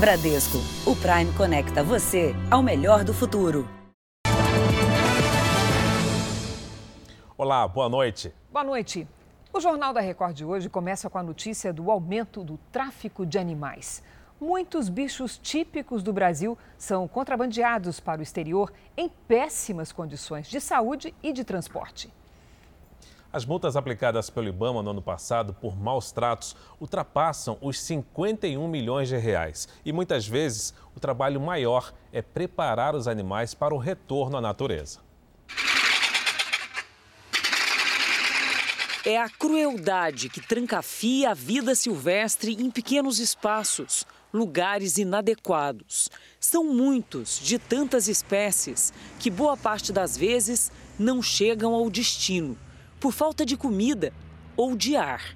Bradesco, o Prime conecta você ao melhor do futuro. Olá, boa noite. Boa noite. O Jornal da Record de hoje começa com a notícia do aumento do tráfico de animais. Muitos bichos típicos do Brasil são contrabandeados para o exterior em péssimas condições de saúde e de transporte. As multas aplicadas pelo Ibama no ano passado por maus tratos ultrapassam os 51 milhões de reais. E muitas vezes o trabalho maior é preparar os animais para o retorno à natureza. É a crueldade que trancafia a vida silvestre em pequenos espaços, lugares inadequados. São muitos, de tantas espécies, que boa parte das vezes não chegam ao destino por falta de comida ou de ar.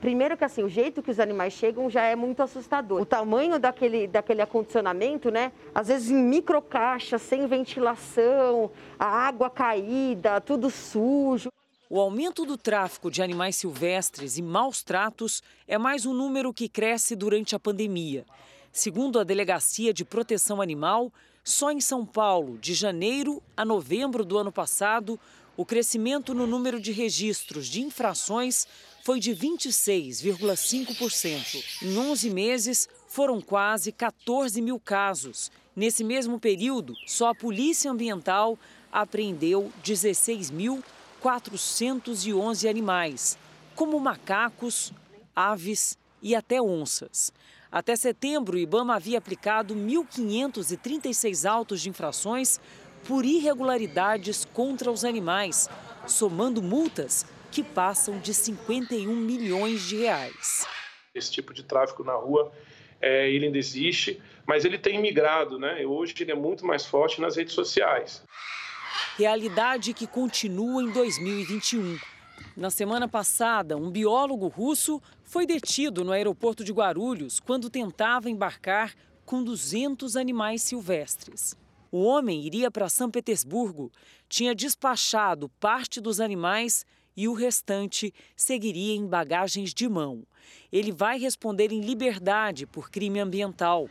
Primeiro que assim, o jeito que os animais chegam já é muito assustador. O tamanho daquele, daquele acondicionamento, né? Às vezes em microcaixas, sem ventilação, a água caída, tudo sujo. O aumento do tráfico de animais silvestres e maus tratos é mais um número que cresce durante a pandemia. Segundo a Delegacia de Proteção Animal, só em São Paulo, de janeiro a novembro do ano passado, o crescimento no número de registros de infrações foi de 26,5%. Em 11 meses, foram quase 14 mil casos. Nesse mesmo período, só a Polícia Ambiental apreendeu 16.411 animais, como macacos, aves e até onças. Até setembro, o Ibama havia aplicado 1.536 autos de infrações por irregularidades contra os animais, somando multas que passam de 51 milhões de reais. Esse tipo de tráfico na rua, é, ele ainda existe, mas ele tem migrado, né? Hoje ele é muito mais forte nas redes sociais. Realidade que continua em 2021. Na semana passada, um biólogo russo foi detido no aeroporto de Guarulhos quando tentava embarcar com 200 animais silvestres. O homem iria para São Petersburgo, tinha despachado parte dos animais e o restante seguiria em bagagens de mão. Ele vai responder em liberdade por crime ambiental.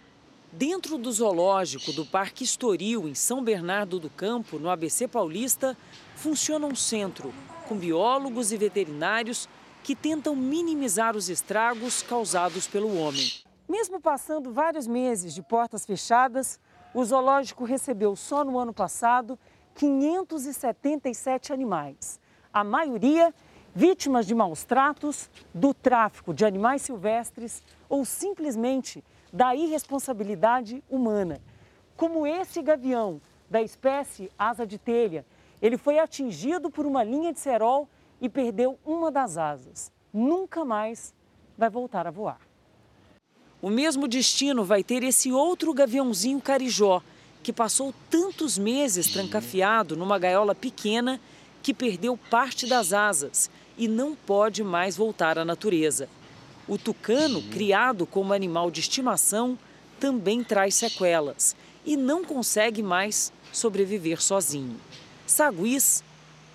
Dentro do zoológico do Parque Estoril, em São Bernardo do Campo, no ABC Paulista, funciona um centro com biólogos e veterinários que tentam minimizar os estragos causados pelo homem. Mesmo passando vários meses de portas fechadas, o zoológico recebeu só no ano passado 577 animais, a maioria vítimas de maus tratos, do tráfico de animais silvestres ou simplesmente da irresponsabilidade humana. Como esse gavião da espécie asa de telha, ele foi atingido por uma linha de cerol e perdeu uma das asas. Nunca mais vai voltar a voar. O mesmo destino vai ter esse outro gaviãozinho carijó, que passou tantos meses trancafiado numa gaiola pequena que perdeu parte das asas e não pode mais voltar à natureza. O tucano, criado como animal de estimação, também traz sequelas e não consegue mais sobreviver sozinho. Saguis,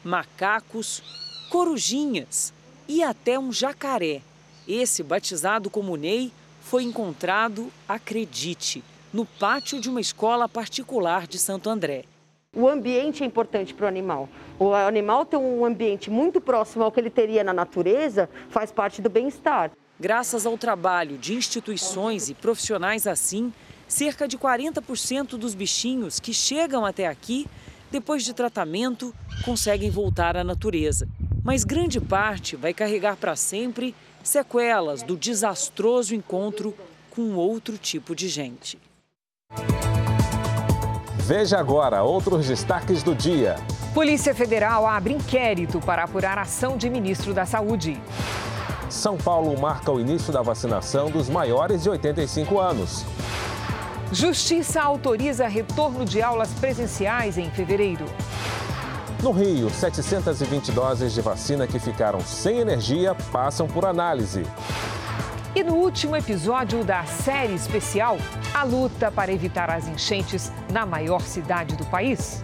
macacos, corujinhas e até um jacaré. Esse, batizado como Ney, foi encontrado, acredite, no pátio de uma escola particular de Santo André. O ambiente é importante para o animal. O animal ter um ambiente muito próximo ao que ele teria na natureza faz parte do bem-estar. Graças ao trabalho de instituições e profissionais assim, cerca de 40% dos bichinhos que chegam até aqui, depois de tratamento, conseguem voltar à natureza. Mas grande parte vai carregar para sempre sequelas do desastroso encontro com outro tipo de gente. Veja agora outros destaques do dia. Polícia Federal abre inquérito para apurar ação de ministro da Saúde. São Paulo marca o início da vacinação dos maiores de 85 anos. Justiça autoriza retorno de aulas presenciais em fevereiro. No Rio, 720 doses de vacina que ficaram sem energia passam por análise. E no último episódio da série especial, a luta para evitar as enchentes na maior cidade do país.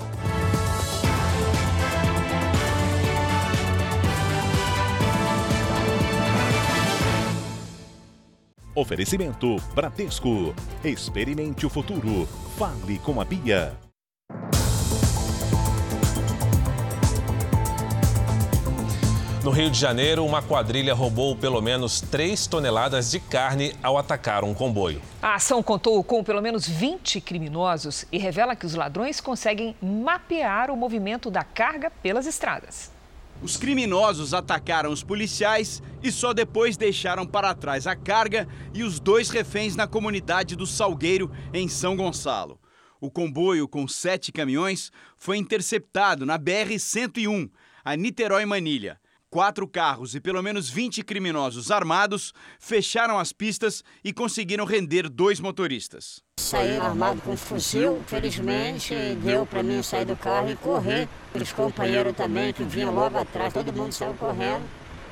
Oferecimento Bradesco. Experimente o futuro. Fale com a Bia. No Rio de Janeiro, uma quadrilha roubou pelo menos 3 toneladas de carne ao atacar um comboio. A ação contou com pelo menos 20 criminosos e revela que os ladrões conseguem mapear o movimento da carga pelas estradas. Os criminosos atacaram os policiais e só depois deixaram para trás a carga e os dois reféns na comunidade do Salgueiro, em São Gonçalo. O comboio, com sete caminhões, foi interceptado na BR-101, a Niterói-Manilha. Quatro carros e pelo menos 20 criminosos armados fecharam as pistas e conseguiram render dois motoristas. Saíram armado com fuzil, felizmente deu para mim sair do carro e correr. Os companheiros também que vinham logo atrás, todo mundo saiu correndo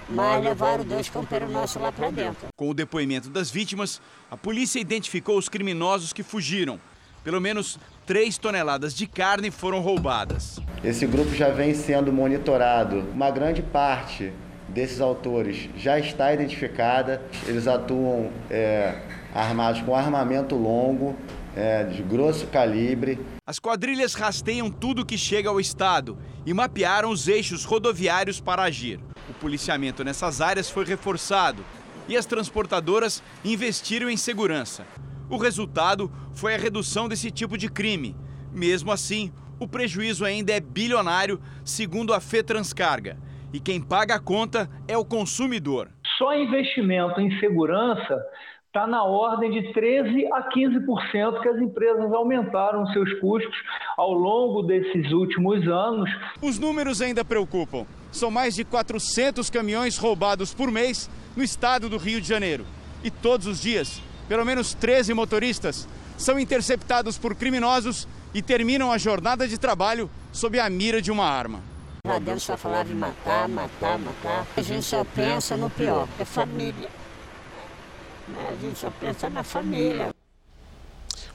mas levaram dois companheiros nossos lá para dentro. Com o depoimento das vítimas, a polícia identificou os criminosos que fugiram. Pelo menos 3 toneladas de carne foram roubadas. Esse grupo já vem sendo monitorado. Uma grande parte desses autores já está identificada. Eles atuam é, armados com armamento longo, é, de grosso calibre. As quadrilhas rasteiam tudo que chega ao estado e mapearam os eixos rodoviários para agir. O policiamento nessas áreas foi reforçado e as transportadoras investiram em segurança. O resultado foi a redução desse tipo de crime. Mesmo assim, o prejuízo ainda é bilionário, segundo a FETranscarga. E quem paga a conta é o consumidor. Só investimento em segurança está na ordem de 13 a 15% que as empresas aumentaram seus custos ao longo desses últimos anos. Os números ainda preocupam. São mais de 400 caminhões roubados por mês no estado do Rio de Janeiro. E todos os dias, pelo menos 13 motoristas são interceptados por criminosos e terminam a jornada de trabalho sob a mira de uma arma. Lá dentro só falava em matar, matar, matar. A gente só pensa no pior, é família. A gente só pensa na família.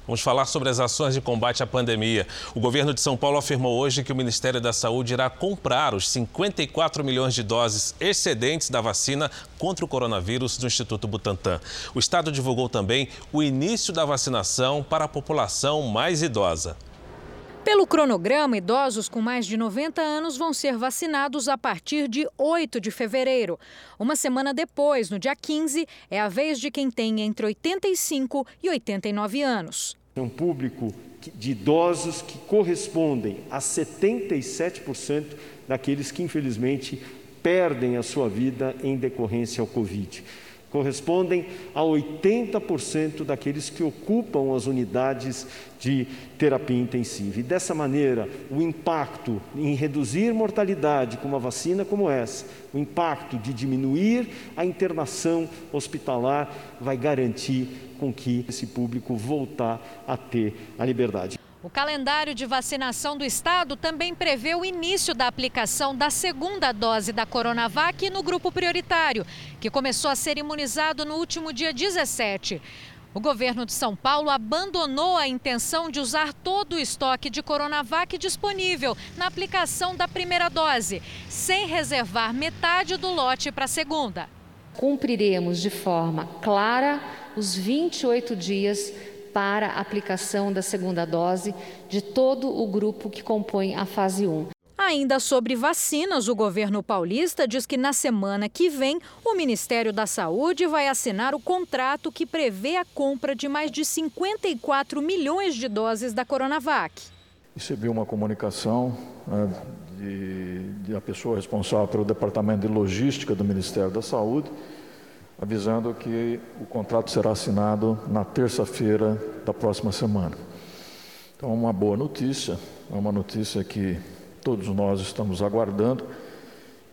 Vamos falar sobre as ações de combate à pandemia. O governo de São Paulo afirmou hoje que o Ministério da Saúde irá comprar os 54 milhões de doses excedentes da vacina contra o coronavírus do Instituto Butantan. O estado divulgou também o início da vacinação para a população mais idosa. Pelo cronograma, idosos com mais de 90 anos vão ser vacinados a partir de 8 de fevereiro. Uma semana depois, no dia 15, é a vez de quem tem entre 85 e 89 anos. É um público de idosos que correspondem a 77% daqueles que, infelizmente, perdem a sua vida em decorrência ao Covid correspondem a 80% daqueles que ocupam as unidades de terapia intensiva. E dessa maneira, o impacto em reduzir mortalidade com uma vacina como essa, o impacto de diminuir a internação hospitalar, vai garantir com que esse público voltar a ter a liberdade. O calendário de vacinação do estado também prevê o início da aplicação da segunda dose da Coronavac no grupo prioritário, que começou a ser imunizado no último dia 17. O governo de São Paulo abandonou a intenção de usar todo o estoque de Coronavac disponível na aplicação da primeira dose, sem reservar metade do lote para a segunda. Cumpriremos de forma clara os 28 dias para a aplicação da segunda dose de todo o grupo que compõe a fase 1. Ainda sobre vacinas, o governo paulista diz que na semana que vem o Ministério da Saúde vai assinar o contrato que prevê a compra de mais de 54 milhões de doses da Coronavac. Recebi uma comunicação né, de, de a pessoa responsável pelo Departamento de Logística do Ministério da Saúde avisando que o contrato será assinado na terça-feira da próxima semana. Então, uma boa notícia, é uma notícia que todos nós estamos aguardando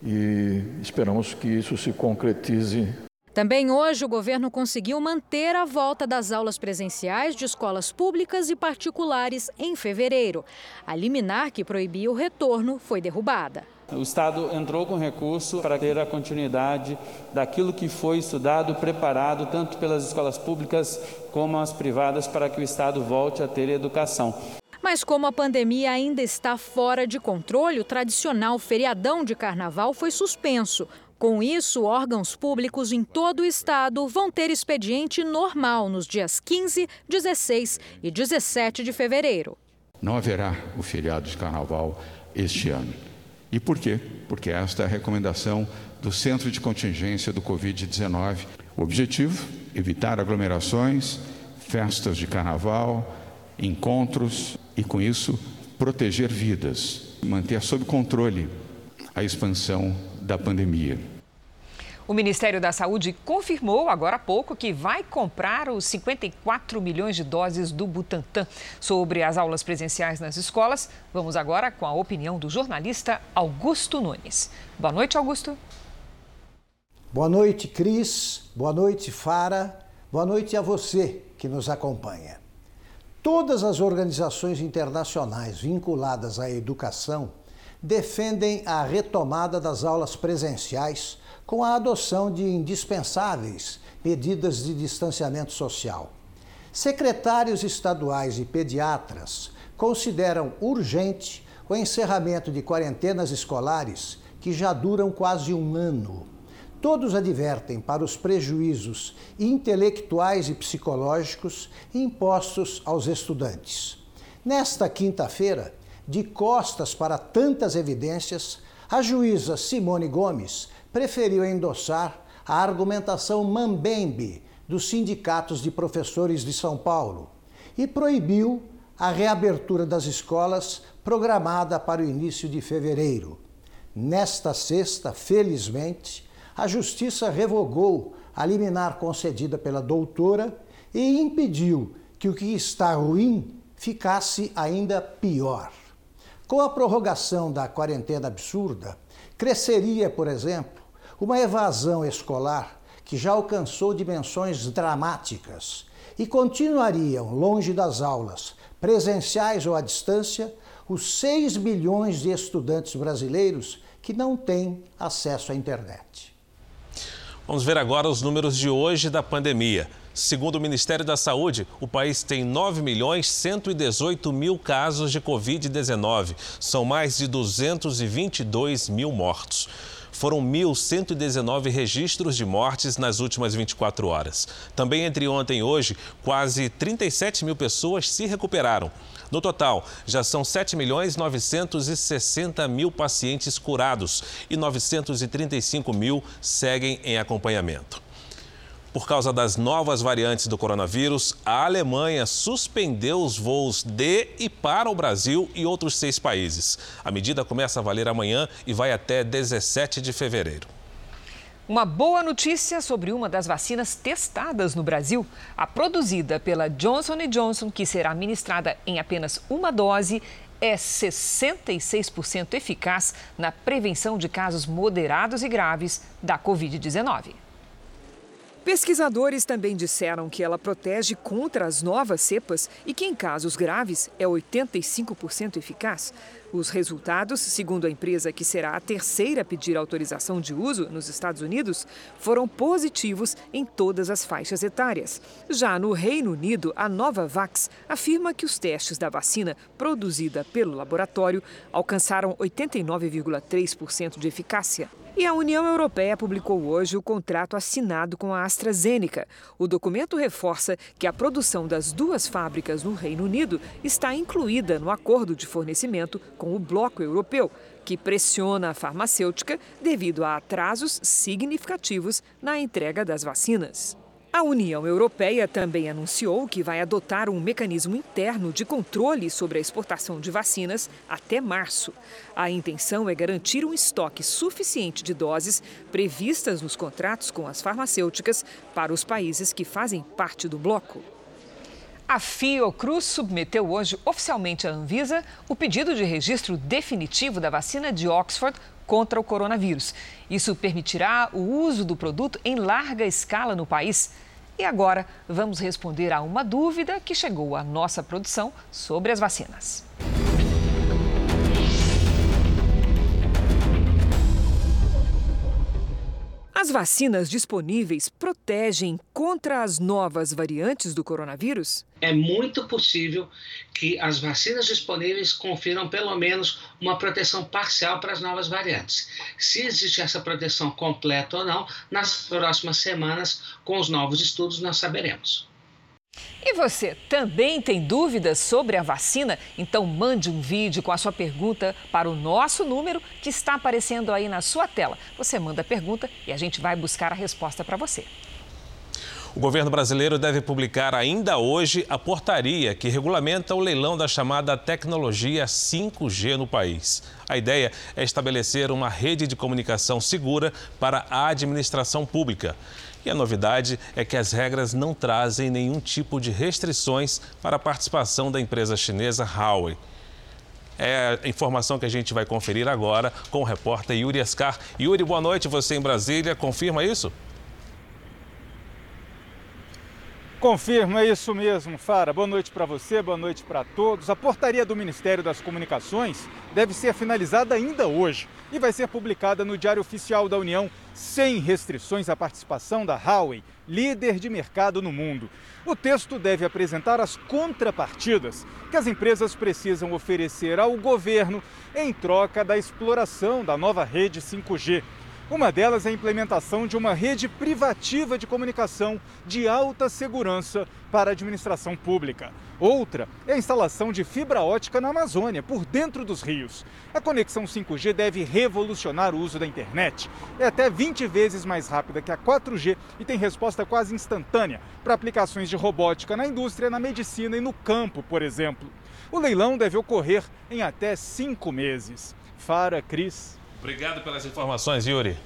e esperamos que isso se concretize também hoje, o governo conseguiu manter a volta das aulas presenciais de escolas públicas e particulares em fevereiro. A liminar que proibia o retorno foi derrubada. O Estado entrou com recurso para ter a continuidade daquilo que foi estudado, preparado tanto pelas escolas públicas como as privadas para que o Estado volte a ter educação. Mas como a pandemia ainda está fora de controle, o tradicional feriadão de carnaval foi suspenso. Com isso, órgãos públicos em todo o estado vão ter expediente normal nos dias 15, 16 e 17 de fevereiro. Não haverá o feriado de carnaval este ano. E por quê? Porque esta é a recomendação do Centro de Contingência do Covid-19. O objetivo: evitar aglomerações, festas de carnaval, encontros e, com isso, proteger vidas, manter sob controle a expansão da pandemia. O Ministério da Saúde confirmou agora há pouco que vai comprar os 54 milhões de doses do Butantan. Sobre as aulas presenciais nas escolas, vamos agora com a opinião do jornalista Augusto Nunes. Boa noite, Augusto. Boa noite, Cris. Boa noite, Fara. Boa noite a você que nos acompanha. Todas as organizações internacionais vinculadas à educação defendem a retomada das aulas presenciais com a adoção de indispensáveis medidas de distanciamento social. Secretários estaduais e pediatras consideram urgente o encerramento de quarentenas escolares que já duram quase um ano. Todos advertem para os prejuízos intelectuais e psicológicos impostos aos estudantes. Nesta quinta-feira, de costas para tantas evidências, a juíza Simone Gomes preferiu endossar a argumentação mambembe dos sindicatos de professores de São Paulo e proibiu a reabertura das escolas programada para o início de fevereiro. Nesta sexta, felizmente, a Justiça revogou a liminar concedida pela doutora e impediu que o que está ruim ficasse ainda pior. Com a prorrogação da quarentena absurda, cresceria, por exemplo, uma evasão escolar que já alcançou dimensões dramáticas e continuariam longe das aulas, presenciais ou à distância, os 6 milhões de estudantes brasileiros que não têm acesso à internet. Vamos ver agora os números de hoje da pandemia. Segundo o Ministério da Saúde, o país tem 9 milhões 118 mil casos de Covid-19. São mais de 222 mil mortos. Foram 1.119 registros de mortes nas últimas 24 horas. Também entre ontem e hoje, quase 37 mil pessoas se recuperaram. No total, já são 7 milhões 960 mil pacientes curados e 935 mil seguem em acompanhamento. Por causa das novas variantes do coronavírus, a Alemanha suspendeu os voos de e para o Brasil e outros seis países. A medida começa a valer amanhã e vai até 17 de fevereiro. Uma boa notícia sobre uma das vacinas testadas no Brasil. A produzida pela Johnson Johnson, que será administrada em apenas uma dose, é 66% eficaz na prevenção de casos moderados e graves da Covid-19. Pesquisadores também disseram que ela protege contra as novas cepas e que, em casos graves, é 85% eficaz. Os resultados, segundo a empresa que será a terceira a pedir autorização de uso nos Estados Unidos, foram positivos em todas as faixas etárias. Já no Reino Unido, a Novavax afirma que os testes da vacina produzida pelo laboratório alcançaram 89,3% de eficácia. E a União Europeia publicou hoje o contrato assinado com a AstraZeneca. O documento reforça que a produção das duas fábricas no Reino Unido está incluída no acordo de fornecimento com o Bloco Europeu, que pressiona a farmacêutica devido a atrasos significativos na entrega das vacinas. A União Europeia também anunciou que vai adotar um mecanismo interno de controle sobre a exportação de vacinas até março. A intenção é garantir um estoque suficiente de doses previstas nos contratos com as farmacêuticas para os países que fazem parte do bloco. A Fiocruz submeteu hoje oficialmente à Anvisa o pedido de registro definitivo da vacina de Oxford contra o coronavírus. Isso permitirá o uso do produto em larga escala no país. E agora vamos responder a uma dúvida que chegou à nossa produção sobre as vacinas. As vacinas disponíveis protegem contra as novas variantes do coronavírus? É muito possível que as vacinas disponíveis confiram pelo menos uma proteção parcial para as novas variantes. Se existe essa proteção completa ou não, nas próximas semanas, com os novos estudos, nós saberemos. E você também tem dúvidas sobre a vacina? Então mande um vídeo com a sua pergunta para o nosso número que está aparecendo aí na sua tela. Você manda a pergunta e a gente vai buscar a resposta para você. O governo brasileiro deve publicar ainda hoje a portaria que regulamenta o leilão da chamada tecnologia 5G no país. A ideia é estabelecer uma rede de comunicação segura para a administração pública. E a novidade é que as regras não trazem nenhum tipo de restrições para a participação da empresa chinesa Huawei. É a informação que a gente vai conferir agora com o repórter Yuri Escar. Yuri, boa noite, você em Brasília, confirma isso? Confirma, é isso mesmo, Fara. Boa noite para você, boa noite para todos. A portaria do Ministério das Comunicações deve ser finalizada ainda hoje e vai ser publicada no Diário Oficial da União, sem restrições à participação da Huawei, líder de mercado no mundo. O texto deve apresentar as contrapartidas que as empresas precisam oferecer ao governo em troca da exploração da nova rede 5G uma delas é a implementação de uma rede privativa de comunicação de alta segurança para a administração pública. Outra é a instalação de fibra ótica na Amazônia, por dentro dos rios. A conexão 5G deve revolucionar o uso da internet. É até 20 vezes mais rápida que a 4G e tem resposta quase instantânea para aplicações de robótica na indústria, na medicina e no campo, por exemplo. O leilão deve ocorrer em até cinco meses. Fara, Cris. Obrigado pelas informações, Yuri.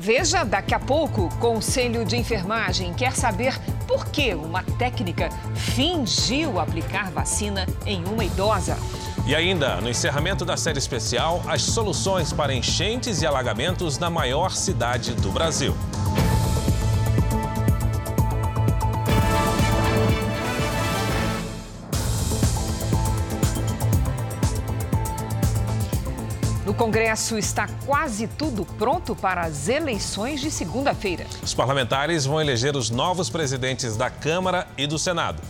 Veja daqui a pouco, Conselho de Enfermagem quer saber por que uma técnica fingiu aplicar vacina em uma idosa. E ainda, no encerramento da série especial, as soluções para enchentes e alagamentos na maior cidade do Brasil. Congresso está quase tudo pronto para as eleições de segunda-feira. Os parlamentares vão eleger os novos presidentes da Câmara e do Senado.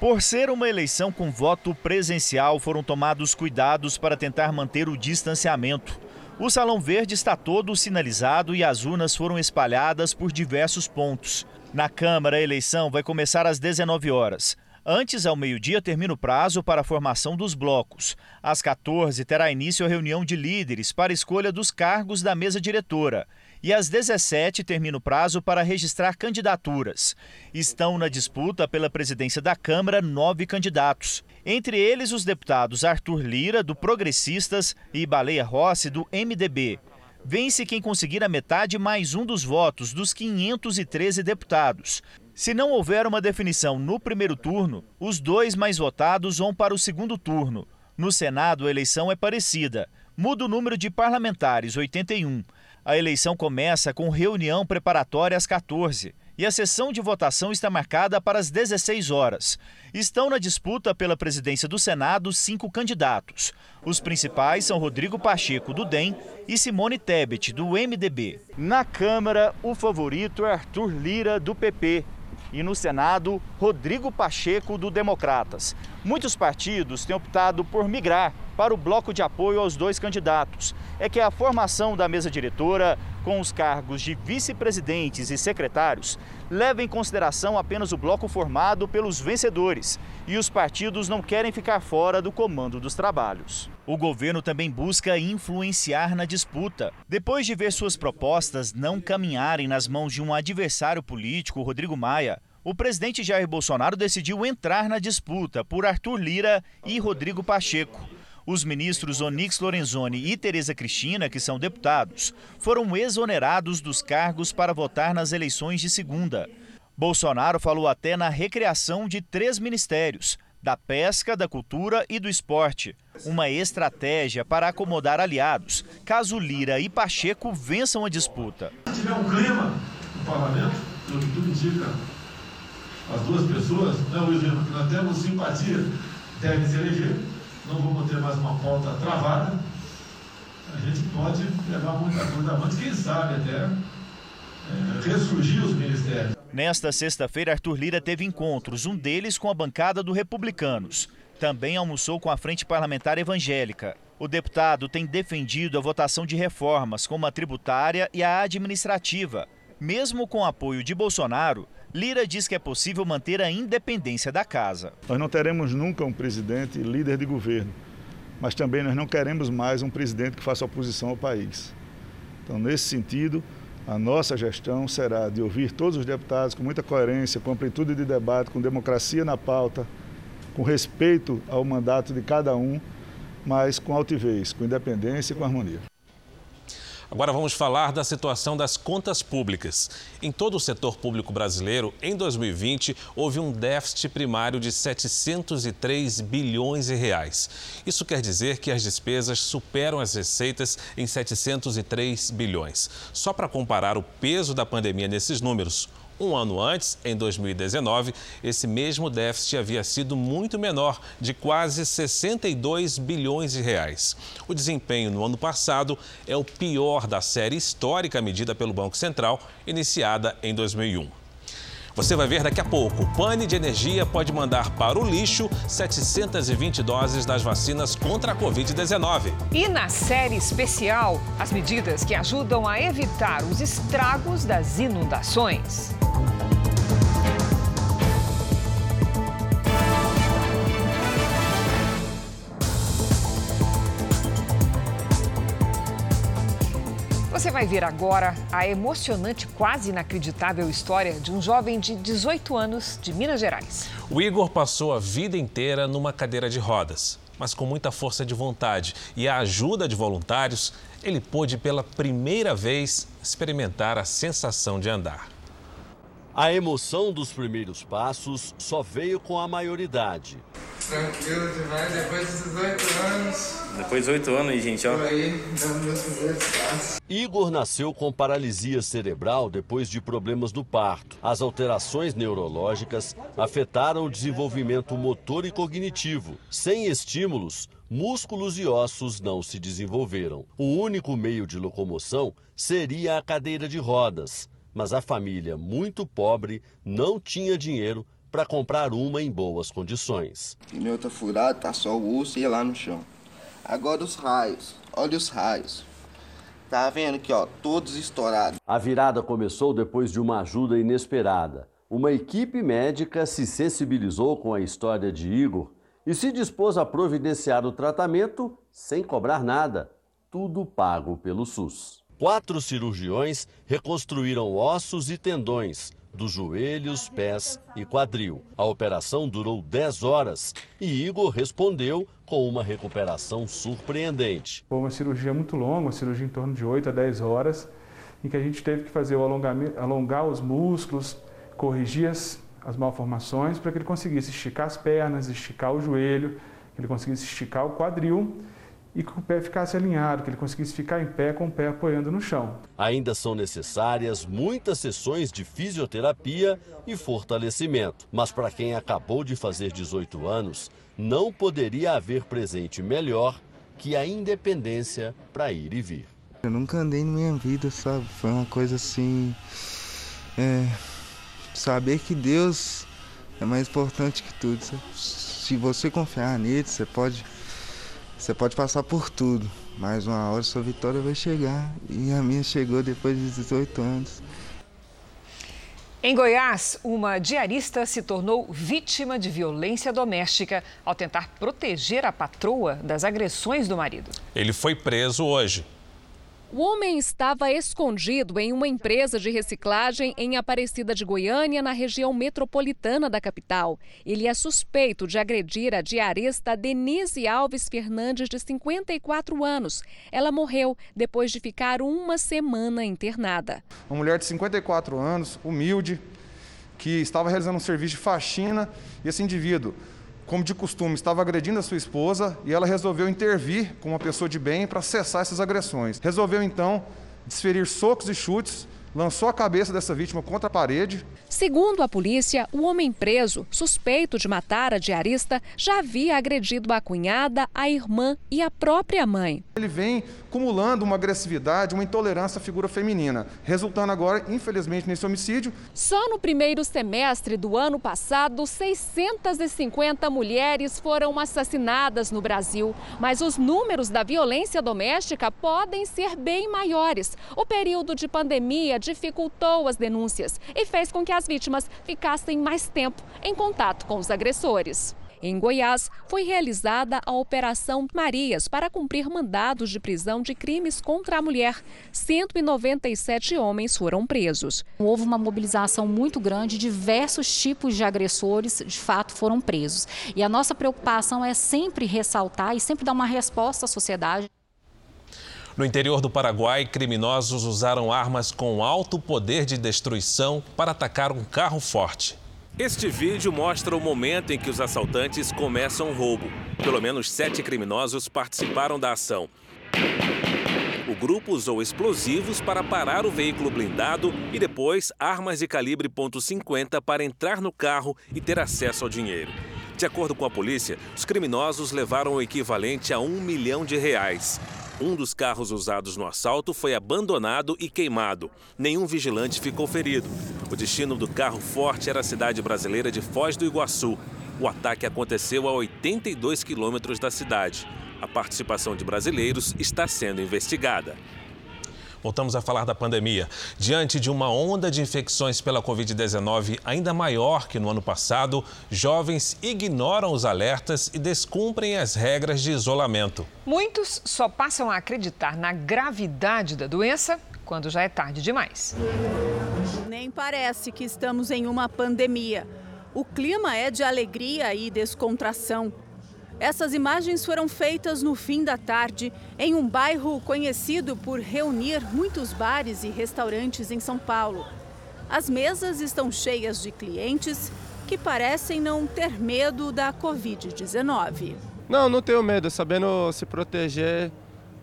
Por ser uma eleição com voto presencial, foram tomados cuidados para tentar manter o distanciamento. O Salão Verde está todo sinalizado e as urnas foram espalhadas por diversos pontos. Na Câmara, a eleição vai começar às 19 horas. Antes, ao meio-dia, termina o prazo para a formação dos blocos. Às 14 terá início a reunião de líderes para escolha dos cargos da mesa diretora. E às 17 termina o prazo para registrar candidaturas. Estão na disputa pela presidência da Câmara nove candidatos. Entre eles, os deputados Arthur Lira, do Progressistas, e Baleia Rossi, do MDB. Vence quem conseguir a metade mais um dos votos dos 513 deputados. Se não houver uma definição no primeiro turno, os dois mais votados vão para o segundo turno. No Senado, a eleição é parecida. Muda o número de parlamentares, 81. A eleição começa com reunião preparatória às 14 e a sessão de votação está marcada para as 16 horas. Estão na disputa pela presidência do Senado cinco candidatos. Os principais são Rodrigo Pacheco, do DEM, e Simone Tebet, do MDB. Na Câmara, o favorito é Arthur Lira, do PP, e no Senado, Rodrigo Pacheco, do Democratas. Muitos partidos têm optado por migrar para o bloco de apoio aos dois candidatos. É que a formação da mesa diretora, com os cargos de vice-presidentes e secretários, leva em consideração apenas o bloco formado pelos vencedores e os partidos não querem ficar fora do comando dos trabalhos. O governo também busca influenciar na disputa. Depois de ver suas propostas não caminharem nas mãos de um adversário político, Rodrigo Maia, o presidente Jair Bolsonaro decidiu entrar na disputa por Arthur Lira e Rodrigo Pacheco. Os ministros Onix Lorenzoni e Tereza Cristina, que são deputados, foram exonerados dos cargos para votar nas eleições de segunda. Bolsonaro falou até na recriação de três ministérios: da pesca, da cultura e do esporte. Uma estratégia para acomodar aliados, caso Lira e Pacheco vençam a disputa. Se tiver um clima no parlamento, pelo que tudo indica, as duas pessoas, né, Luiz nós temos simpatia, devem se não vamos ter mais uma pauta travada, a gente pode levar muita coisa antes, quem sabe até é, ressurgir os ministérios. Nesta sexta-feira, Arthur Lira teve encontros, um deles com a bancada do Republicanos. Também almoçou com a Frente Parlamentar Evangélica. O deputado tem defendido a votação de reformas, como a tributária e a administrativa. Mesmo com o apoio de Bolsonaro, Lira diz que é possível manter a independência da casa. Nós não teremos nunca um presidente líder de governo, mas também nós não queremos mais um presidente que faça oposição ao país. Então, nesse sentido, a nossa gestão será de ouvir todos os deputados com muita coerência, com amplitude de debate, com democracia na pauta, com respeito ao mandato de cada um, mas com altivez, com independência e com harmonia. Agora vamos falar da situação das contas públicas. Em todo o setor público brasileiro, em 2020, houve um déficit primário de 703 bilhões de reais. Isso quer dizer que as despesas superam as receitas em 703 bilhões. Só para comparar o peso da pandemia nesses números, um ano antes, em 2019, esse mesmo déficit havia sido muito menor, de quase 62 bilhões de reais. O desempenho no ano passado é o pior da série histórica medida pelo Banco Central, iniciada em 2001. Você vai ver daqui a pouco. Pane de Energia pode mandar para o lixo 720 doses das vacinas contra a Covid-19. E na série especial, as medidas que ajudam a evitar os estragos das inundações. Você vai ver agora a emocionante, quase inacreditável história de um jovem de 18 anos de Minas Gerais. O Igor passou a vida inteira numa cadeira de rodas, mas com muita força de vontade e a ajuda de voluntários, ele pôde pela primeira vez experimentar a sensação de andar. A emoção dos primeiros passos só veio com a maioridade. Tranquilo demais, depois dos 18 anos. Depois de 8 anos, gente, ó. Aí, dando meus primeiros passos. Igor nasceu com paralisia cerebral depois de problemas do parto. As alterações neurológicas afetaram o desenvolvimento motor e cognitivo. Sem estímulos, músculos e ossos não se desenvolveram. O único meio de locomoção seria a cadeira de rodas mas a família, muito pobre, não tinha dinheiro para comprar uma em boas condições. O pneu tá furado, tá só o osso e lá no chão. Agora os raios, olha os raios. Tá vendo aqui, ó, todos estourados. A virada começou depois de uma ajuda inesperada. Uma equipe médica se sensibilizou com a história de Igor e se dispôs a providenciar o tratamento sem cobrar nada, tudo pago pelo SUS. Quatro cirurgiões reconstruíram ossos e tendões dos joelhos, pés e quadril. A operação durou 10 horas e Igor respondeu com uma recuperação surpreendente. Foi uma cirurgia muito longa, uma cirurgia em torno de 8 a 10 horas, em que a gente teve que fazer o alongamento, alongar os músculos, corrigir as, as malformações para que ele conseguisse esticar as pernas, esticar o joelho, que ele conseguisse esticar o quadril e que o pé ficasse alinhado, que ele conseguisse ficar em pé com o pé apoiando no chão. Ainda são necessárias muitas sessões de fisioterapia e fortalecimento. Mas para quem acabou de fazer 18 anos, não poderia haver presente melhor que a independência para ir e vir. Eu nunca andei na minha vida, sabe? Foi uma coisa assim. É, saber que Deus é mais importante que tudo. Sabe? Se você confiar nele, você pode você pode passar por tudo, mas uma hora sua vitória vai chegar. E a minha chegou depois de 18 anos. Em Goiás, uma diarista se tornou vítima de violência doméstica ao tentar proteger a patroa das agressões do marido. Ele foi preso hoje. O homem estava escondido em uma empresa de reciclagem em Aparecida de Goiânia, na região metropolitana da capital. Ele é suspeito de agredir a diarista Denise Alves Fernandes, de 54 anos. Ela morreu depois de ficar uma semana internada. Uma mulher de 54 anos, humilde, que estava realizando um serviço de faxina e esse indivíduo como de costume, estava agredindo a sua esposa e ela resolveu intervir com uma pessoa de bem para cessar essas agressões. Resolveu então desferir socos e chutes lançou a cabeça dessa vítima contra a parede. Segundo a polícia, o homem preso, suspeito de matar a diarista, já havia agredido a cunhada, a irmã e a própria mãe. Ele vem acumulando uma agressividade, uma intolerância à figura feminina, resultando agora, infelizmente, nesse homicídio. Só no primeiro semestre do ano passado, 650 mulheres foram assassinadas no Brasil. Mas os números da violência doméstica podem ser bem maiores. O período de pandemia dificultou as denúncias e fez com que as vítimas ficassem mais tempo em contato com os agressores. Em Goiás, foi realizada a Operação Marias para cumprir mandados de prisão de crimes contra a mulher. 197 homens foram presos. Houve uma mobilização muito grande, diversos tipos de agressores de fato foram presos. E a nossa preocupação é sempre ressaltar e sempre dar uma resposta à sociedade. No interior do Paraguai, criminosos usaram armas com alto poder de destruição para atacar um carro forte. Este vídeo mostra o momento em que os assaltantes começam o roubo. Pelo menos sete criminosos participaram da ação. O grupo usou explosivos para parar o veículo blindado e depois armas de calibre .50 para entrar no carro e ter acesso ao dinheiro. De acordo com a polícia, os criminosos levaram o equivalente a um milhão de reais. Um dos carros usados no assalto foi abandonado e queimado. Nenhum vigilante ficou ferido. O destino do carro forte era a cidade brasileira de Foz do Iguaçu. O ataque aconteceu a 82 quilômetros da cidade. A participação de brasileiros está sendo investigada. Voltamos a falar da pandemia. Diante de uma onda de infecções pela Covid-19 ainda maior que no ano passado, jovens ignoram os alertas e descumprem as regras de isolamento. Muitos só passam a acreditar na gravidade da doença quando já é tarde demais. Nem parece que estamos em uma pandemia. O clima é de alegria e descontração. Essas imagens foram feitas no fim da tarde, em um bairro conhecido por reunir muitos bares e restaurantes em São Paulo. As mesas estão cheias de clientes que parecem não ter medo da Covid-19. Não, não tenho medo, sabendo se proteger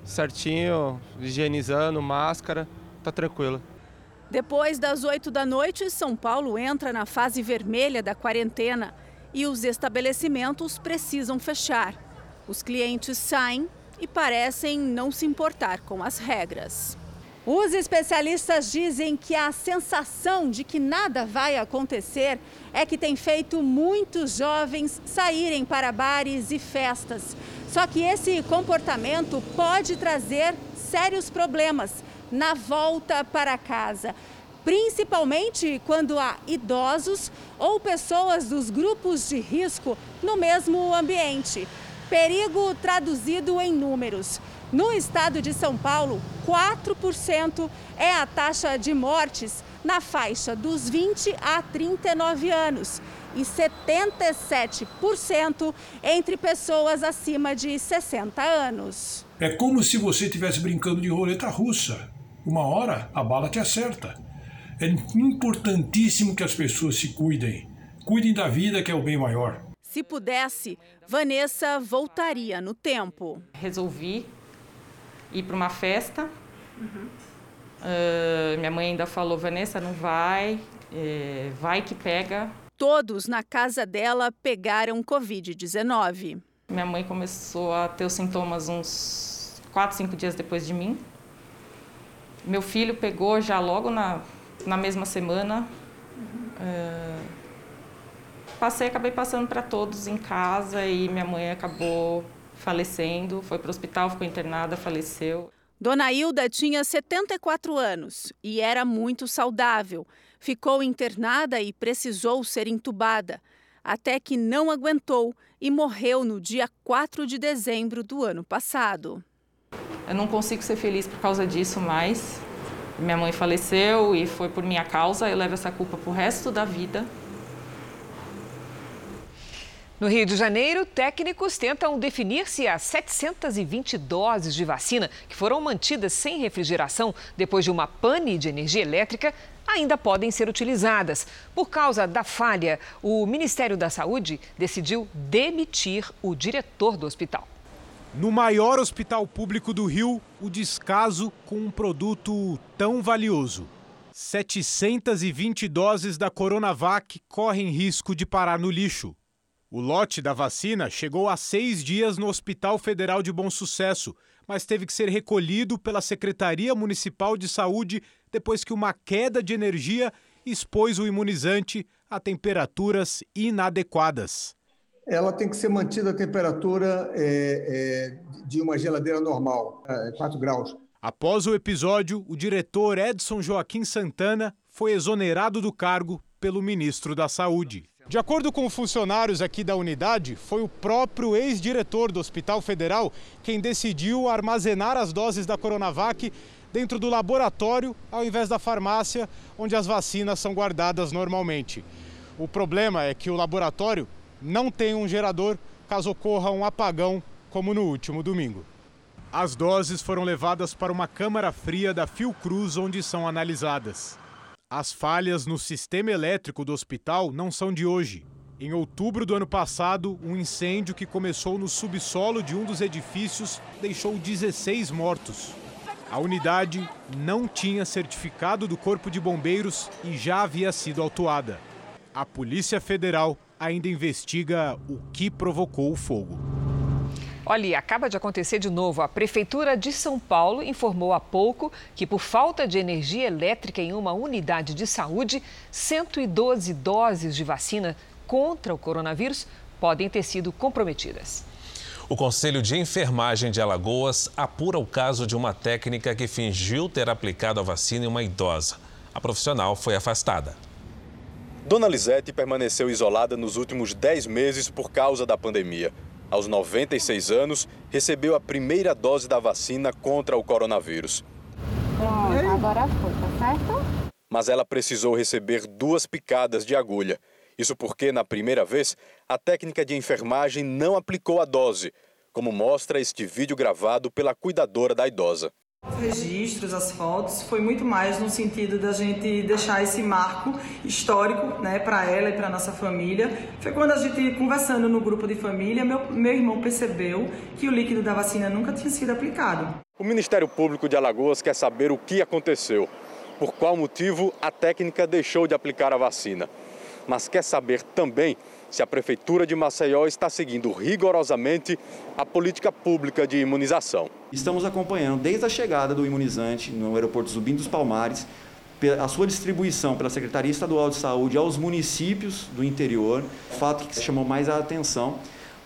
certinho, higienizando, máscara, tá tranquilo. Depois das 8 da noite, São Paulo entra na fase vermelha da quarentena e os estabelecimentos precisam fechar. Os clientes saem e parecem não se importar com as regras. Os especialistas dizem que a sensação de que nada vai acontecer é que tem feito muitos jovens saírem para bares e festas. Só que esse comportamento pode trazer sérios problemas na volta para casa principalmente quando há idosos ou pessoas dos grupos de risco no mesmo ambiente. Perigo traduzido em números. No estado de São Paulo, 4% é a taxa de mortes na faixa dos 20 a 39 anos e 77% entre pessoas acima de 60 anos. É como se você estivesse brincando de roleta russa. Uma hora a bala te acerta. É importantíssimo que as pessoas se cuidem. Cuidem da vida, que é o bem maior. Se pudesse, Vanessa voltaria no tempo. Resolvi ir para uma festa. Uhum. Uh, minha mãe ainda falou: Vanessa, não vai, é, vai que pega. Todos na casa dela pegaram Covid-19. Minha mãe começou a ter os sintomas uns 4, 5 dias depois de mim. Meu filho pegou já logo na na mesma semana. Uh, passei, acabei passando para todos em casa e minha mãe acabou falecendo, foi para o hospital, ficou internada, faleceu. Dona Hilda tinha 74 anos e era muito saudável. Ficou internada e precisou ser entubada, até que não aguentou e morreu no dia 4 de dezembro do ano passado. Eu não consigo ser feliz por causa disso mais. Minha mãe faleceu e foi por minha causa, eu levo essa culpa pro resto da vida. No Rio de Janeiro, técnicos tentam definir se as 720 doses de vacina que foram mantidas sem refrigeração depois de uma pane de energia elétrica ainda podem ser utilizadas. Por causa da falha, o Ministério da Saúde decidiu demitir o diretor do hospital. No maior hospital público do Rio, o descaso com um produto tão valioso. 720 doses da Coronavac correm risco de parar no lixo. O lote da vacina chegou há seis dias no Hospital Federal de Bom Sucesso, mas teve que ser recolhido pela Secretaria Municipal de Saúde depois que uma queda de energia expôs o imunizante a temperaturas inadequadas. Ela tem que ser mantida a temperatura é, é, de uma geladeira normal, é, 4 graus. Após o episódio, o diretor Edson Joaquim Santana foi exonerado do cargo pelo ministro da Saúde. De acordo com funcionários aqui da unidade, foi o próprio ex-diretor do Hospital Federal quem decidiu armazenar as doses da Coronavac dentro do laboratório ao invés da farmácia, onde as vacinas são guardadas normalmente. O problema é que o laboratório não tem um gerador caso ocorra um apagão, como no último domingo. As doses foram levadas para uma câmara fria da Fiocruz, onde são analisadas. As falhas no sistema elétrico do hospital não são de hoje. Em outubro do ano passado, um incêndio que começou no subsolo de um dos edifícios deixou 16 mortos. A unidade não tinha certificado do Corpo de Bombeiros e já havia sido autuada. A Polícia Federal ainda investiga o que provocou o fogo. Olha, acaba de acontecer de novo. A Prefeitura de São Paulo informou há pouco que, por falta de energia elétrica em uma unidade de saúde, 112 doses de vacina contra o coronavírus podem ter sido comprometidas. O Conselho de Enfermagem de Alagoas apura o caso de uma técnica que fingiu ter aplicado a vacina em uma idosa. A profissional foi afastada. Dona Lisete permaneceu isolada nos últimos 10 meses por causa da pandemia aos 96 anos, recebeu a primeira dose da vacina contra o coronavírus. Pronto, agora foi, tá certo? Mas ela precisou receber duas picadas de agulha. Isso porque, na primeira vez, a técnica de enfermagem não aplicou a dose, como mostra este vídeo gravado pela cuidadora da idosa. Os registros, as fotos, foi muito mais no sentido da gente deixar esse marco histórico né, para ela e para nossa família. Foi quando a gente, conversando no grupo de família, meu, meu irmão percebeu que o líquido da vacina nunca tinha sido aplicado. O Ministério Público de Alagoas quer saber o que aconteceu, por qual motivo a técnica deixou de aplicar a vacina. Mas quer saber também se a Prefeitura de Maceió está seguindo rigorosamente a política pública de imunização. Estamos acompanhando desde a chegada do imunizante no aeroporto Zubim dos Palmares, a sua distribuição pela Secretaria Estadual de Saúde aos municípios do interior, fato que chamou mais a atenção,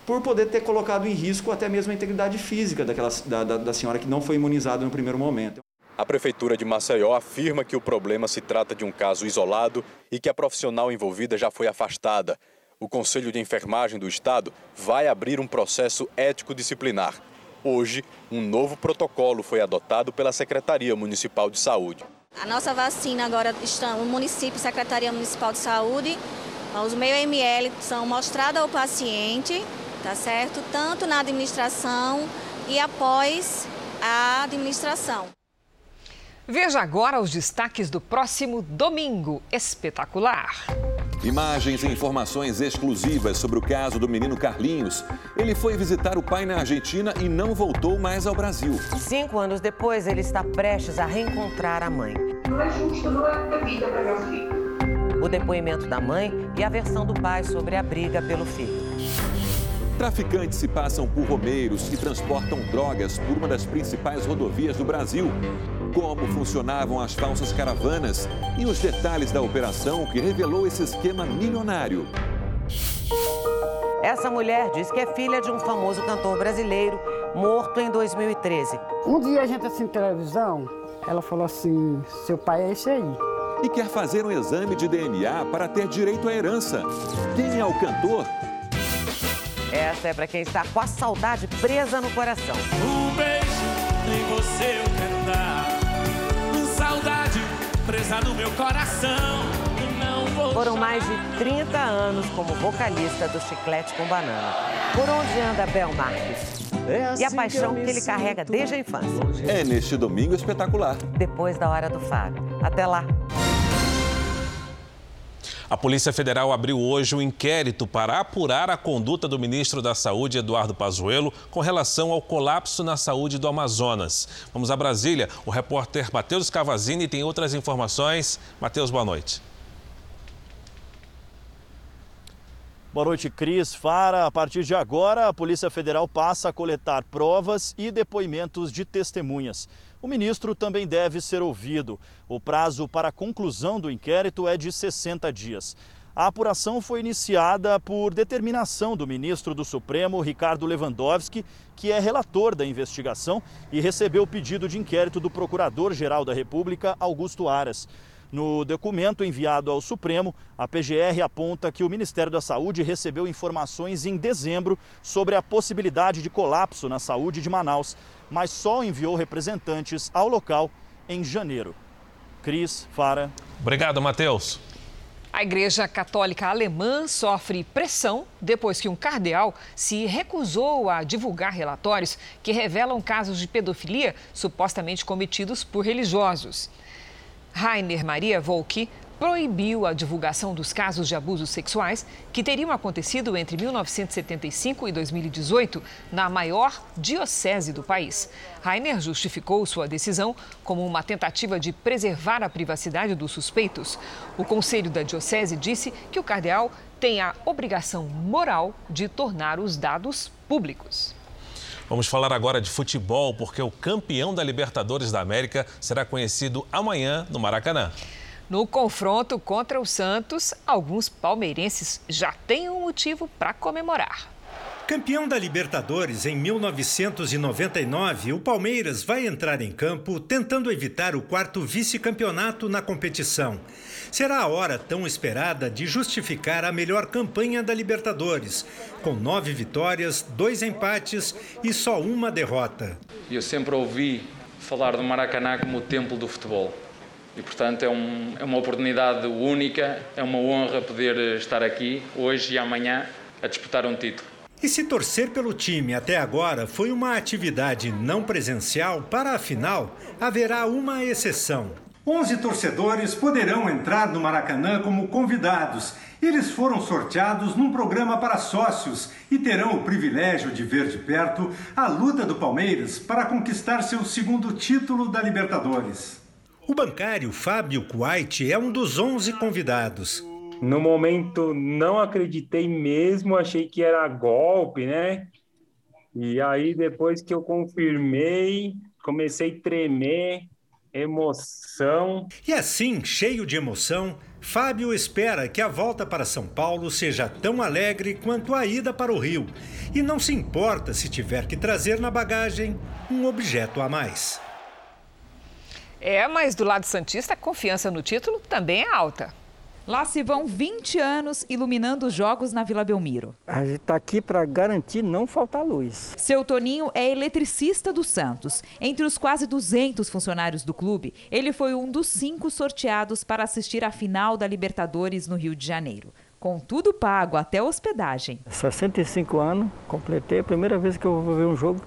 por poder ter colocado em risco até mesmo a integridade física daquela, da, da, da senhora que não foi imunizada no primeiro momento. A Prefeitura de Maceió afirma que o problema se trata de um caso isolado e que a profissional envolvida já foi afastada o Conselho de Enfermagem do Estado vai abrir um processo ético-disciplinar. Hoje, um novo protocolo foi adotado pela Secretaria Municipal de Saúde. A nossa vacina agora está no município, Secretaria Municipal de Saúde, os meio ml são mostrados ao paciente, tá certo? Tanto na administração e após a administração. Veja agora os destaques do próximo domingo espetacular. Imagens e informações exclusivas sobre o caso do menino Carlinhos. Ele foi visitar o pai na Argentina e não voltou mais ao Brasil. Cinco anos depois, ele está prestes a reencontrar a mãe. Não é justo, não é vida para meu filho. O depoimento da mãe e a versão do pai sobre a briga pelo filho. Traficantes se passam por romeiros e transportam drogas por uma das principais rodovias do Brasil como funcionavam as falsas caravanas e os detalhes da operação que revelou esse esquema milionário. Essa mulher diz que é filha de um famoso cantor brasileiro morto em 2013. Um dia a gente assim televisão, ela falou assim: seu pai é esse aí. E quer fazer um exame de DNA para ter direito à herança. Quem é o cantor? Essa é para quem está com a saudade presa no coração. Um beijo em você eu quero saudade presa no meu coração. Foram mais de 30 anos como vocalista do Chiclete com Banana. Por onde anda Bel Marques? É assim e a assim paixão que, que ele carrega desde a infância. É neste domingo espetacular. Depois da hora do faro. Até lá. A Polícia Federal abriu hoje um inquérito para apurar a conduta do ministro da Saúde, Eduardo Pazuello, com relação ao colapso na saúde do Amazonas. Vamos a Brasília. O repórter Matheus Cavazini tem outras informações. Matheus, boa noite. Boa noite, Cris. Fara, a partir de agora, a Polícia Federal passa a coletar provas e depoimentos de testemunhas. O ministro também deve ser ouvido. O prazo para a conclusão do inquérito é de 60 dias. A apuração foi iniciada por determinação do ministro do Supremo, Ricardo Lewandowski, que é relator da investigação e recebeu o pedido de inquérito do Procurador-Geral da República, Augusto Aras. No documento enviado ao Supremo, a PGR aponta que o Ministério da Saúde recebeu informações em dezembro sobre a possibilidade de colapso na saúde de Manaus, mas só enviou representantes ao local em janeiro. Cris, Fara. Obrigado, Matheus. A Igreja Católica Alemã sofre pressão depois que um cardeal se recusou a divulgar relatórios que revelam casos de pedofilia supostamente cometidos por religiosos. Rainer Maria Volk proibiu a divulgação dos casos de abusos sexuais que teriam acontecido entre 1975 e 2018 na maior diocese do país. Rainer justificou sua decisão como uma tentativa de preservar a privacidade dos suspeitos. O conselho da diocese disse que o cardeal tem a obrigação moral de tornar os dados públicos. Vamos falar agora de futebol, porque o campeão da Libertadores da América será conhecido amanhã no Maracanã. No confronto contra o Santos, alguns palmeirenses já têm um motivo para comemorar. Campeão da Libertadores em 1999, o Palmeiras vai entrar em campo tentando evitar o quarto vice-campeonato na competição. Será a hora tão esperada de justificar a melhor campanha da Libertadores, com nove vitórias, dois empates e só uma derrota. Eu sempre ouvi falar do Maracanã como o templo do futebol. E, portanto, é, um, é uma oportunidade única, é uma honra poder estar aqui hoje e amanhã a disputar um título. E se torcer pelo time até agora foi uma atividade não presencial, para a final haverá uma exceção. 11 torcedores poderão entrar no Maracanã como convidados. Eles foram sorteados num programa para sócios e terão o privilégio de ver de perto a luta do Palmeiras para conquistar seu segundo título da Libertadores. O bancário Fábio Kuwait é um dos 11 convidados. No momento não acreditei mesmo, achei que era golpe, né? E aí depois que eu confirmei, comecei a tremer, emoção. E assim, cheio de emoção, Fábio espera que a volta para São Paulo seja tão alegre quanto a ida para o Rio. E não se importa se tiver que trazer na bagagem um objeto a mais. É, mas do lado Santista, a confiança no título também é alta. Lá se vão 20 anos iluminando os jogos na Vila Belmiro. A gente está aqui para garantir não faltar luz. Seu Toninho é eletricista do Santos. Entre os quase 200 funcionários do clube, ele foi um dos cinco sorteados para assistir à final da Libertadores no Rio de Janeiro. Com tudo pago, até hospedagem. 65 anos, completei a primeira vez que eu vou ver um jogo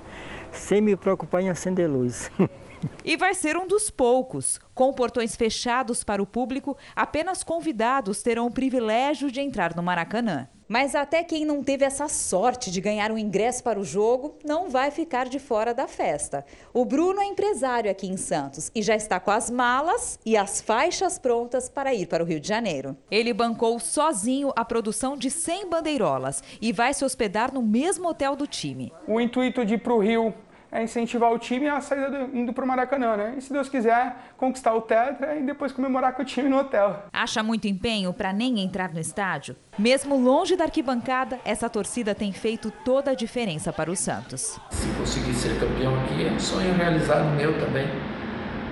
sem me preocupar em acender luz. E vai ser um dos poucos. Com portões fechados para o público, apenas convidados terão o privilégio de entrar no Maracanã. Mas até quem não teve essa sorte de ganhar um ingresso para o jogo não vai ficar de fora da festa. O Bruno é empresário aqui em Santos e já está com as malas e as faixas prontas para ir para o Rio de Janeiro. Ele bancou sozinho a produção de 100 bandeirolas e vai se hospedar no mesmo hotel do time. O intuito de ir para o Rio é incentivar o time a sair indo para o Maracanã, né? E se Deus quiser, conquistar o Tetra e depois comemorar com o time no hotel. Acha muito empenho para nem entrar no estádio? Mesmo longe da arquibancada, essa torcida tem feito toda a diferença para o Santos. Se conseguir ser campeão aqui, é um sonho realizado meu também.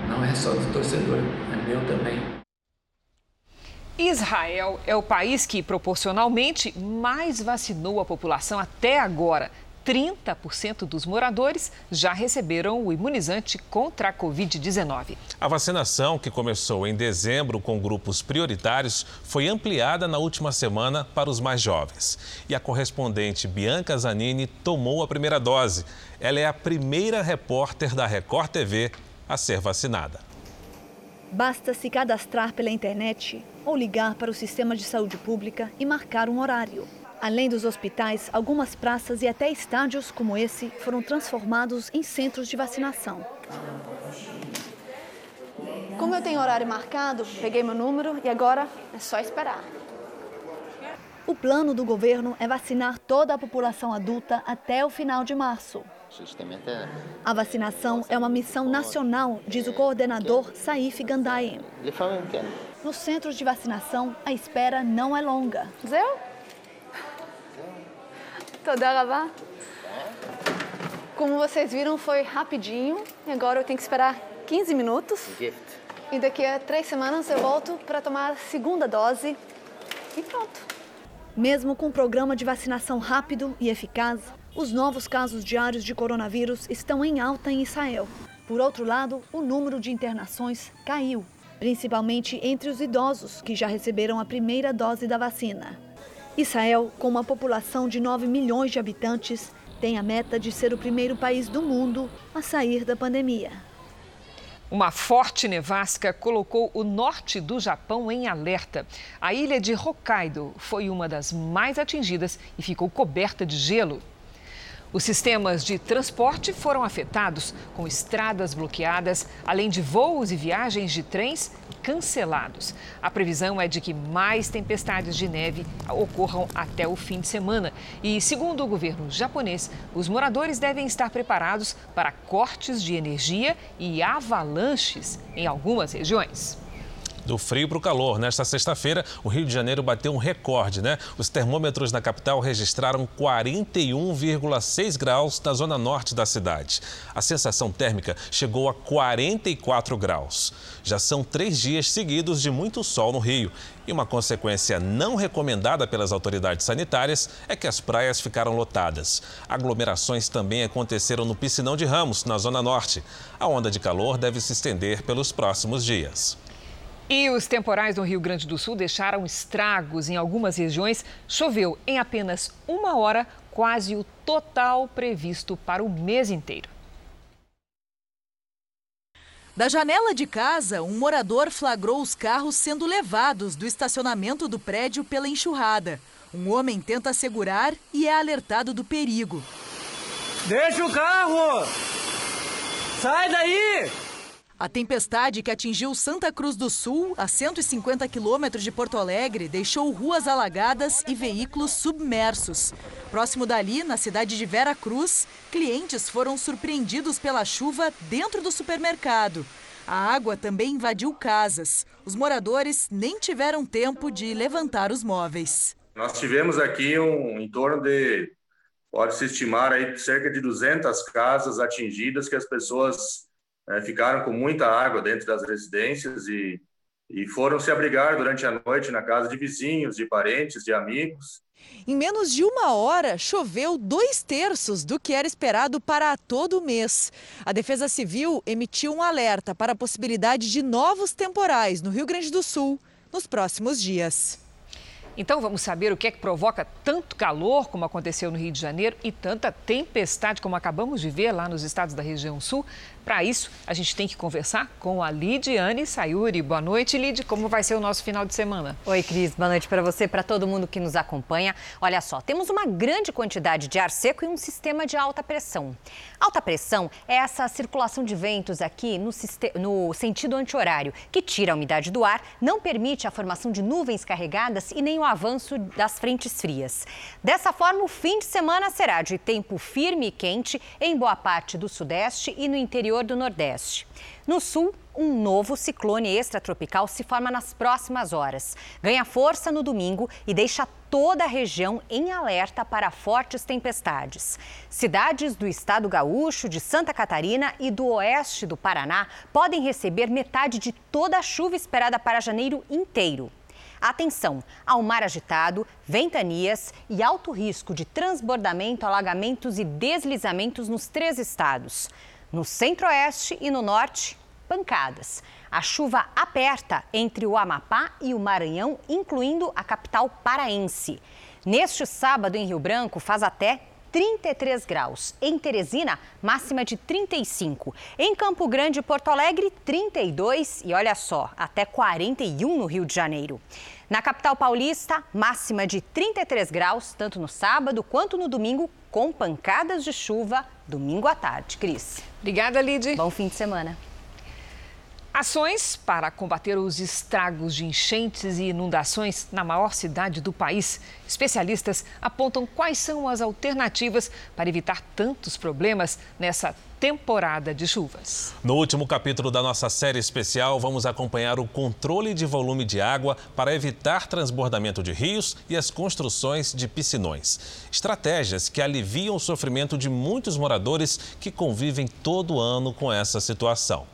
Não é só do torcedor, é meu também. Israel é o país que proporcionalmente mais vacinou a população até agora. 30% dos moradores já receberam o imunizante contra a Covid-19. A vacinação, que começou em dezembro com grupos prioritários, foi ampliada na última semana para os mais jovens. E a correspondente Bianca Zanini tomou a primeira dose. Ela é a primeira repórter da Record TV a ser vacinada. Basta se cadastrar pela internet ou ligar para o sistema de saúde pública e marcar um horário. Além dos hospitais, algumas praças e até estádios como esse foram transformados em centros de vacinação. Como eu tenho horário marcado, peguei meu número e agora é só esperar. O plano do governo é vacinar toda a população adulta até o final de março. A vacinação é uma missão nacional, diz o coordenador Saif Gandaye. Nos centros de vacinação, a espera não é longa. Zeu? Toda rava. Como vocês viram, foi rapidinho e agora eu tenho que esperar 15 minutos. E daqui a três semanas eu volto para tomar a segunda dose e pronto. Mesmo com um programa de vacinação rápido e eficaz, os novos casos diários de coronavírus estão em alta em Israel. Por outro lado, o número de internações caiu, principalmente entre os idosos que já receberam a primeira dose da vacina. Israel, com uma população de 9 milhões de habitantes, tem a meta de ser o primeiro país do mundo a sair da pandemia. Uma forte nevasca colocou o norte do Japão em alerta. A ilha de Hokkaido foi uma das mais atingidas e ficou coberta de gelo. Os sistemas de transporte foram afetados, com estradas bloqueadas, além de voos e viagens de trens cancelados. A previsão é de que mais tempestades de neve ocorram até o fim de semana. E, segundo o governo japonês, os moradores devem estar preparados para cortes de energia e avalanches em algumas regiões do frio para o calor. Nesta sexta-feira, o Rio de Janeiro bateu um recorde, né? Os termômetros na capital registraram 41,6 graus na zona norte da cidade. A sensação térmica chegou a 44 graus. Já são três dias seguidos de muito sol no Rio. E uma consequência não recomendada pelas autoridades sanitárias é que as praias ficaram lotadas. Aglomerações também aconteceram no Piscinão de Ramos, na Zona Norte. A onda de calor deve se estender pelos próximos dias. E os temporais no Rio Grande do Sul deixaram estragos em algumas regiões. Choveu em apenas uma hora, quase o total previsto para o mês inteiro. Da janela de casa, um morador flagrou os carros sendo levados do estacionamento do prédio pela enxurrada. Um homem tenta segurar e é alertado do perigo. Deixa o carro! Sai daí! A tempestade que atingiu Santa Cruz do Sul, a 150 quilômetros de Porto Alegre, deixou ruas alagadas e veículos submersos. Próximo dali, na cidade de Vera Cruz, clientes foram surpreendidos pela chuva dentro do supermercado. A água também invadiu casas. Os moradores nem tiveram tempo de levantar os móveis. Nós tivemos aqui um em torno de, pode-se estimar aí, cerca de 200 casas atingidas que as pessoas é, ficaram com muita água dentro das residências e, e foram se abrigar durante a noite na casa de vizinhos, de parentes, de amigos. Em menos de uma hora, choveu dois terços do que era esperado para todo o mês. A Defesa Civil emitiu um alerta para a possibilidade de novos temporais no Rio Grande do Sul nos próximos dias. Então vamos saber o que é que provoca tanto calor como aconteceu no Rio de Janeiro e tanta tempestade como acabamos de ver lá nos estados da região sul. Para isso, a gente tem que conversar com a Lidiane Sayuri. Boa noite, Lid. Como vai ser o nosso final de semana? Oi, Cris. Boa noite para você, para todo mundo que nos acompanha. Olha só, temos uma grande quantidade de ar seco e um sistema de alta pressão. Alta pressão é essa circulação de ventos aqui no, no sentido anti-horário, que tira a umidade do ar, não permite a formação de nuvens carregadas e nem o avanço das frentes frias. Dessa forma, o fim de semana será de tempo firme e quente em boa parte do sudeste e no interior interior do Nordeste. No sul, um novo ciclone extratropical se forma nas próximas horas. Ganha força no domingo e deixa toda a região em alerta para fortes tempestades. Cidades do estado gaúcho, de Santa Catarina e do oeste do Paraná podem receber metade de toda a chuva esperada para janeiro inteiro. Atenção ao mar agitado, ventanias e alto risco de transbordamento, alagamentos e deslizamentos nos três estados. No centro-oeste e no norte, pancadas. A chuva aperta entre o Amapá e o Maranhão, incluindo a capital paraense. Neste sábado, em Rio Branco, faz até 33 graus. Em Teresina, máxima de 35. Em Campo Grande e Porto Alegre, 32. E olha só, até 41 no Rio de Janeiro. Na capital paulista, máxima de 33 graus, tanto no sábado quanto no domingo, com pancadas de chuva domingo à tarde. Cris. Obrigada, Lid. Bom fim de semana. Ações para combater os estragos de enchentes e inundações na maior cidade do país. Especialistas apontam quais são as alternativas para evitar tantos problemas nessa temporada de chuvas. No último capítulo da nossa série especial, vamos acompanhar o controle de volume de água para evitar transbordamento de rios e as construções de piscinões. Estratégias que aliviam o sofrimento de muitos moradores que convivem todo ano com essa situação.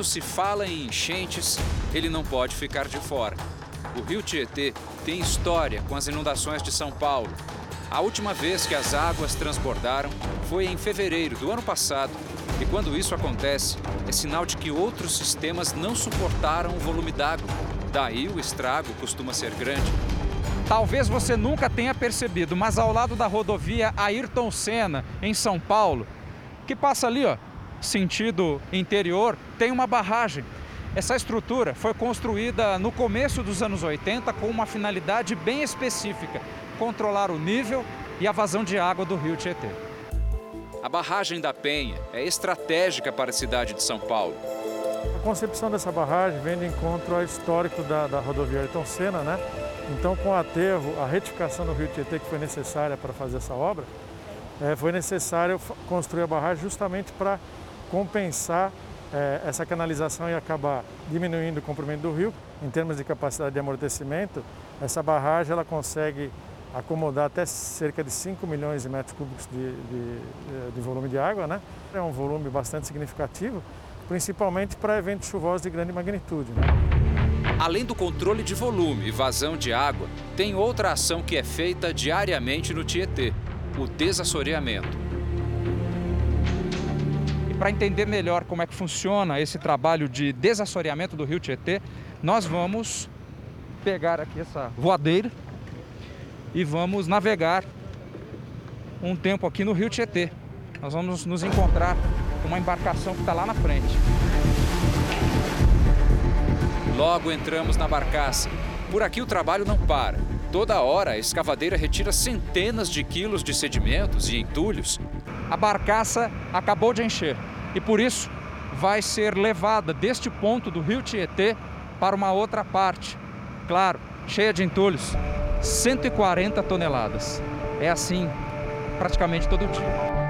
Quando se fala em enchentes, ele não pode ficar de fora. O rio Tietê tem história com as inundações de São Paulo. A última vez que as águas transbordaram foi em fevereiro do ano passado. E quando isso acontece, é sinal de que outros sistemas não suportaram o volume d'água. Daí o estrago costuma ser grande. Talvez você nunca tenha percebido, mas ao lado da rodovia Ayrton Senna, em São Paulo, que passa ali, ó, sentido interior, tem uma barragem. Essa estrutura foi construída no começo dos anos 80 com uma finalidade bem específica: controlar o nível e a vazão de água do rio Tietê. A barragem da Penha é estratégica para a cidade de São Paulo. A concepção dessa barragem vem de encontro ao histórico da, da rodovia Ayrton Senna, né? Então, com o aterro, a retificação do rio Tietê que foi necessária para fazer essa obra, é, foi necessário construir a barragem justamente para compensar é, essa canalização e acabar diminuindo o comprimento do rio. Em termos de capacidade de amortecimento, essa barragem ela consegue acomodar até cerca de 5 milhões de metros cúbicos de, de, de volume de água. Né? É um volume bastante significativo, principalmente para eventos chuvosos de grande magnitude. Né? Além do controle de volume e vazão de água, tem outra ação que é feita diariamente no Tietê, o desassoreamento para entender melhor como é que funciona esse trabalho de desassoreamento do rio Tietê, nós vamos pegar aqui essa voadeira e vamos navegar um tempo aqui no rio Tietê. Nós vamos nos encontrar com uma embarcação que está lá na frente. Logo entramos na barcaça. Por aqui o trabalho não para. Toda hora a escavadeira retira centenas de quilos de sedimentos e entulhos. A barcaça acabou de encher e por isso vai ser levada deste ponto do rio Tietê para uma outra parte. Claro, cheia de entulhos, 140 toneladas. É assim praticamente todo dia.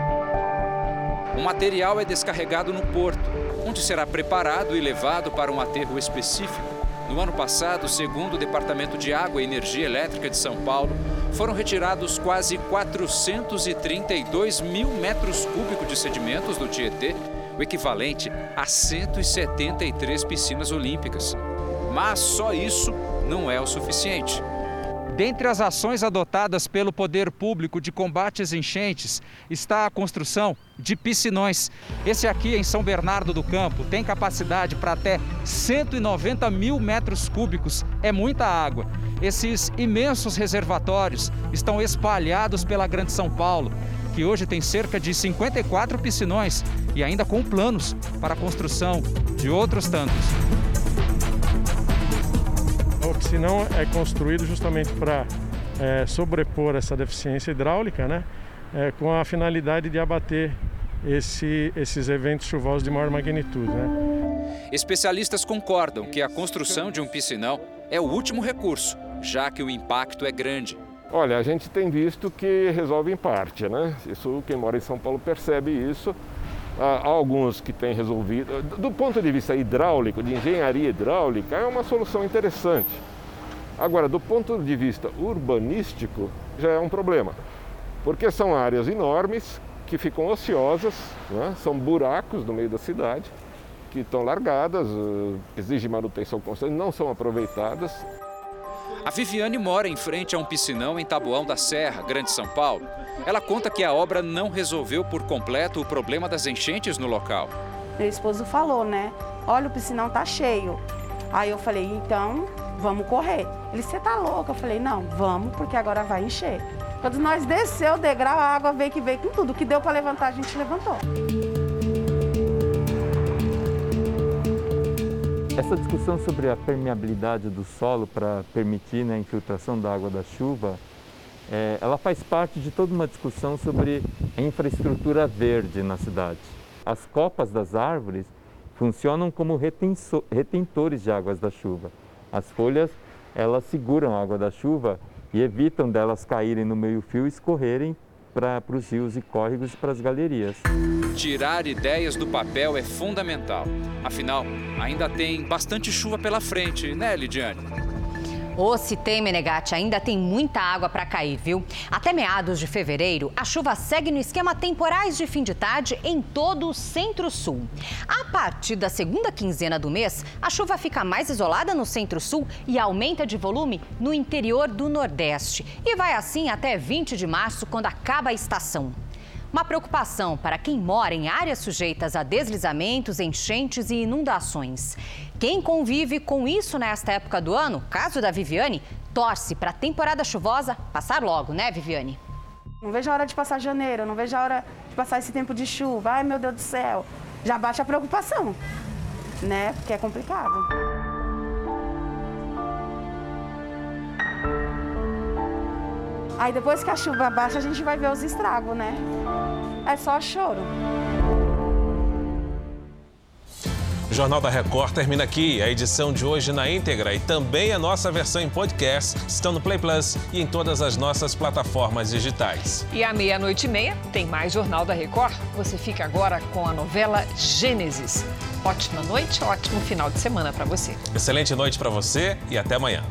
O material é descarregado no porto, onde será preparado e levado para um aterro específico. No ano passado, segundo o Departamento de Água e Energia Elétrica de São Paulo, foram retirados quase 432 mil metros cúbicos de sedimentos do Tietê, o equivalente a 173 piscinas olímpicas. Mas só isso não é o suficiente. Dentre as ações adotadas pelo poder público de combate às enchentes está a construção de piscinões. Esse aqui em São Bernardo do Campo tem capacidade para até 190 mil metros cúbicos. É muita água. Esses imensos reservatórios estão espalhados pela Grande São Paulo, que hoje tem cerca de 54 piscinões e ainda com planos para a construção de outros tantos. O piscinão é construído justamente para é, sobrepor essa deficiência hidráulica, né? É, com a finalidade de abater esse, esses eventos chuvosos de maior magnitude. Né? Especialistas concordam que a construção de um piscinão é o último recurso já que o impacto é grande. Olha, a gente tem visto que resolve em parte, né? Isso quem mora em São Paulo percebe isso. Há alguns que têm resolvido. Do ponto de vista hidráulico, de engenharia hidráulica, é uma solução interessante. Agora, do ponto de vista urbanístico, já é um problema, porque são áreas enormes que ficam ociosas, né? são buracos no meio da cidade, que estão largadas, exigem manutenção constante, não são aproveitadas. A Viviane mora em frente a um piscinão em Taboão da Serra, Grande São Paulo. Ela conta que a obra não resolveu por completo o problema das enchentes no local. Meu esposo falou, né? Olha, o piscinão tá cheio. Aí eu falei, então vamos correr. Ele, você tá louco? Eu falei, não, vamos, porque agora vai encher. Quando nós desceu o degrau, a água veio que veio com tudo. O que deu para levantar, a gente levantou. Essa discussão sobre a permeabilidade do solo para permitir né, a infiltração da água da chuva, é, ela faz parte de toda uma discussão sobre a infraestrutura verde na cidade. As copas das árvores funcionam como retentores de águas da chuva. As folhas, elas seguram a água da chuva e evitam delas caírem no meio-fio e escorrerem para os rios e córregos e para as galerias. Tirar ideias do papel é fundamental. Afinal, ainda tem bastante chuva pela frente, né, Lidiane? Ou se tem, Menegatti, ainda tem muita água para cair, viu? Até meados de fevereiro, a chuva segue no esquema temporais de fim de tarde em todo o centro-sul. A partir da segunda quinzena do mês, a chuva fica mais isolada no centro-sul e aumenta de volume no interior do Nordeste. E vai assim até 20 de março, quando acaba a estação. Uma preocupação para quem mora em áreas sujeitas a deslizamentos, enchentes e inundações. Quem convive com isso nesta época do ano, caso da Viviane, torce para a temporada chuvosa passar logo, né, Viviane? Não vejo a hora de passar janeiro, não vejo a hora de passar esse tempo de chuva. Ai, meu Deus do céu. Já bate a preocupação, né? Porque é complicado. Aí depois que a chuva baixa, a gente vai ver os estragos, né? É só choro. O Jornal da Record termina aqui. A edição de hoje na íntegra e também a nossa versão em podcast estão no Play Plus e em todas as nossas plataformas digitais. E à meia-noite e meia tem mais Jornal da Record. Você fica agora com a novela Gênesis. Ótima noite, ótimo final de semana para você. Excelente noite para você e até amanhã.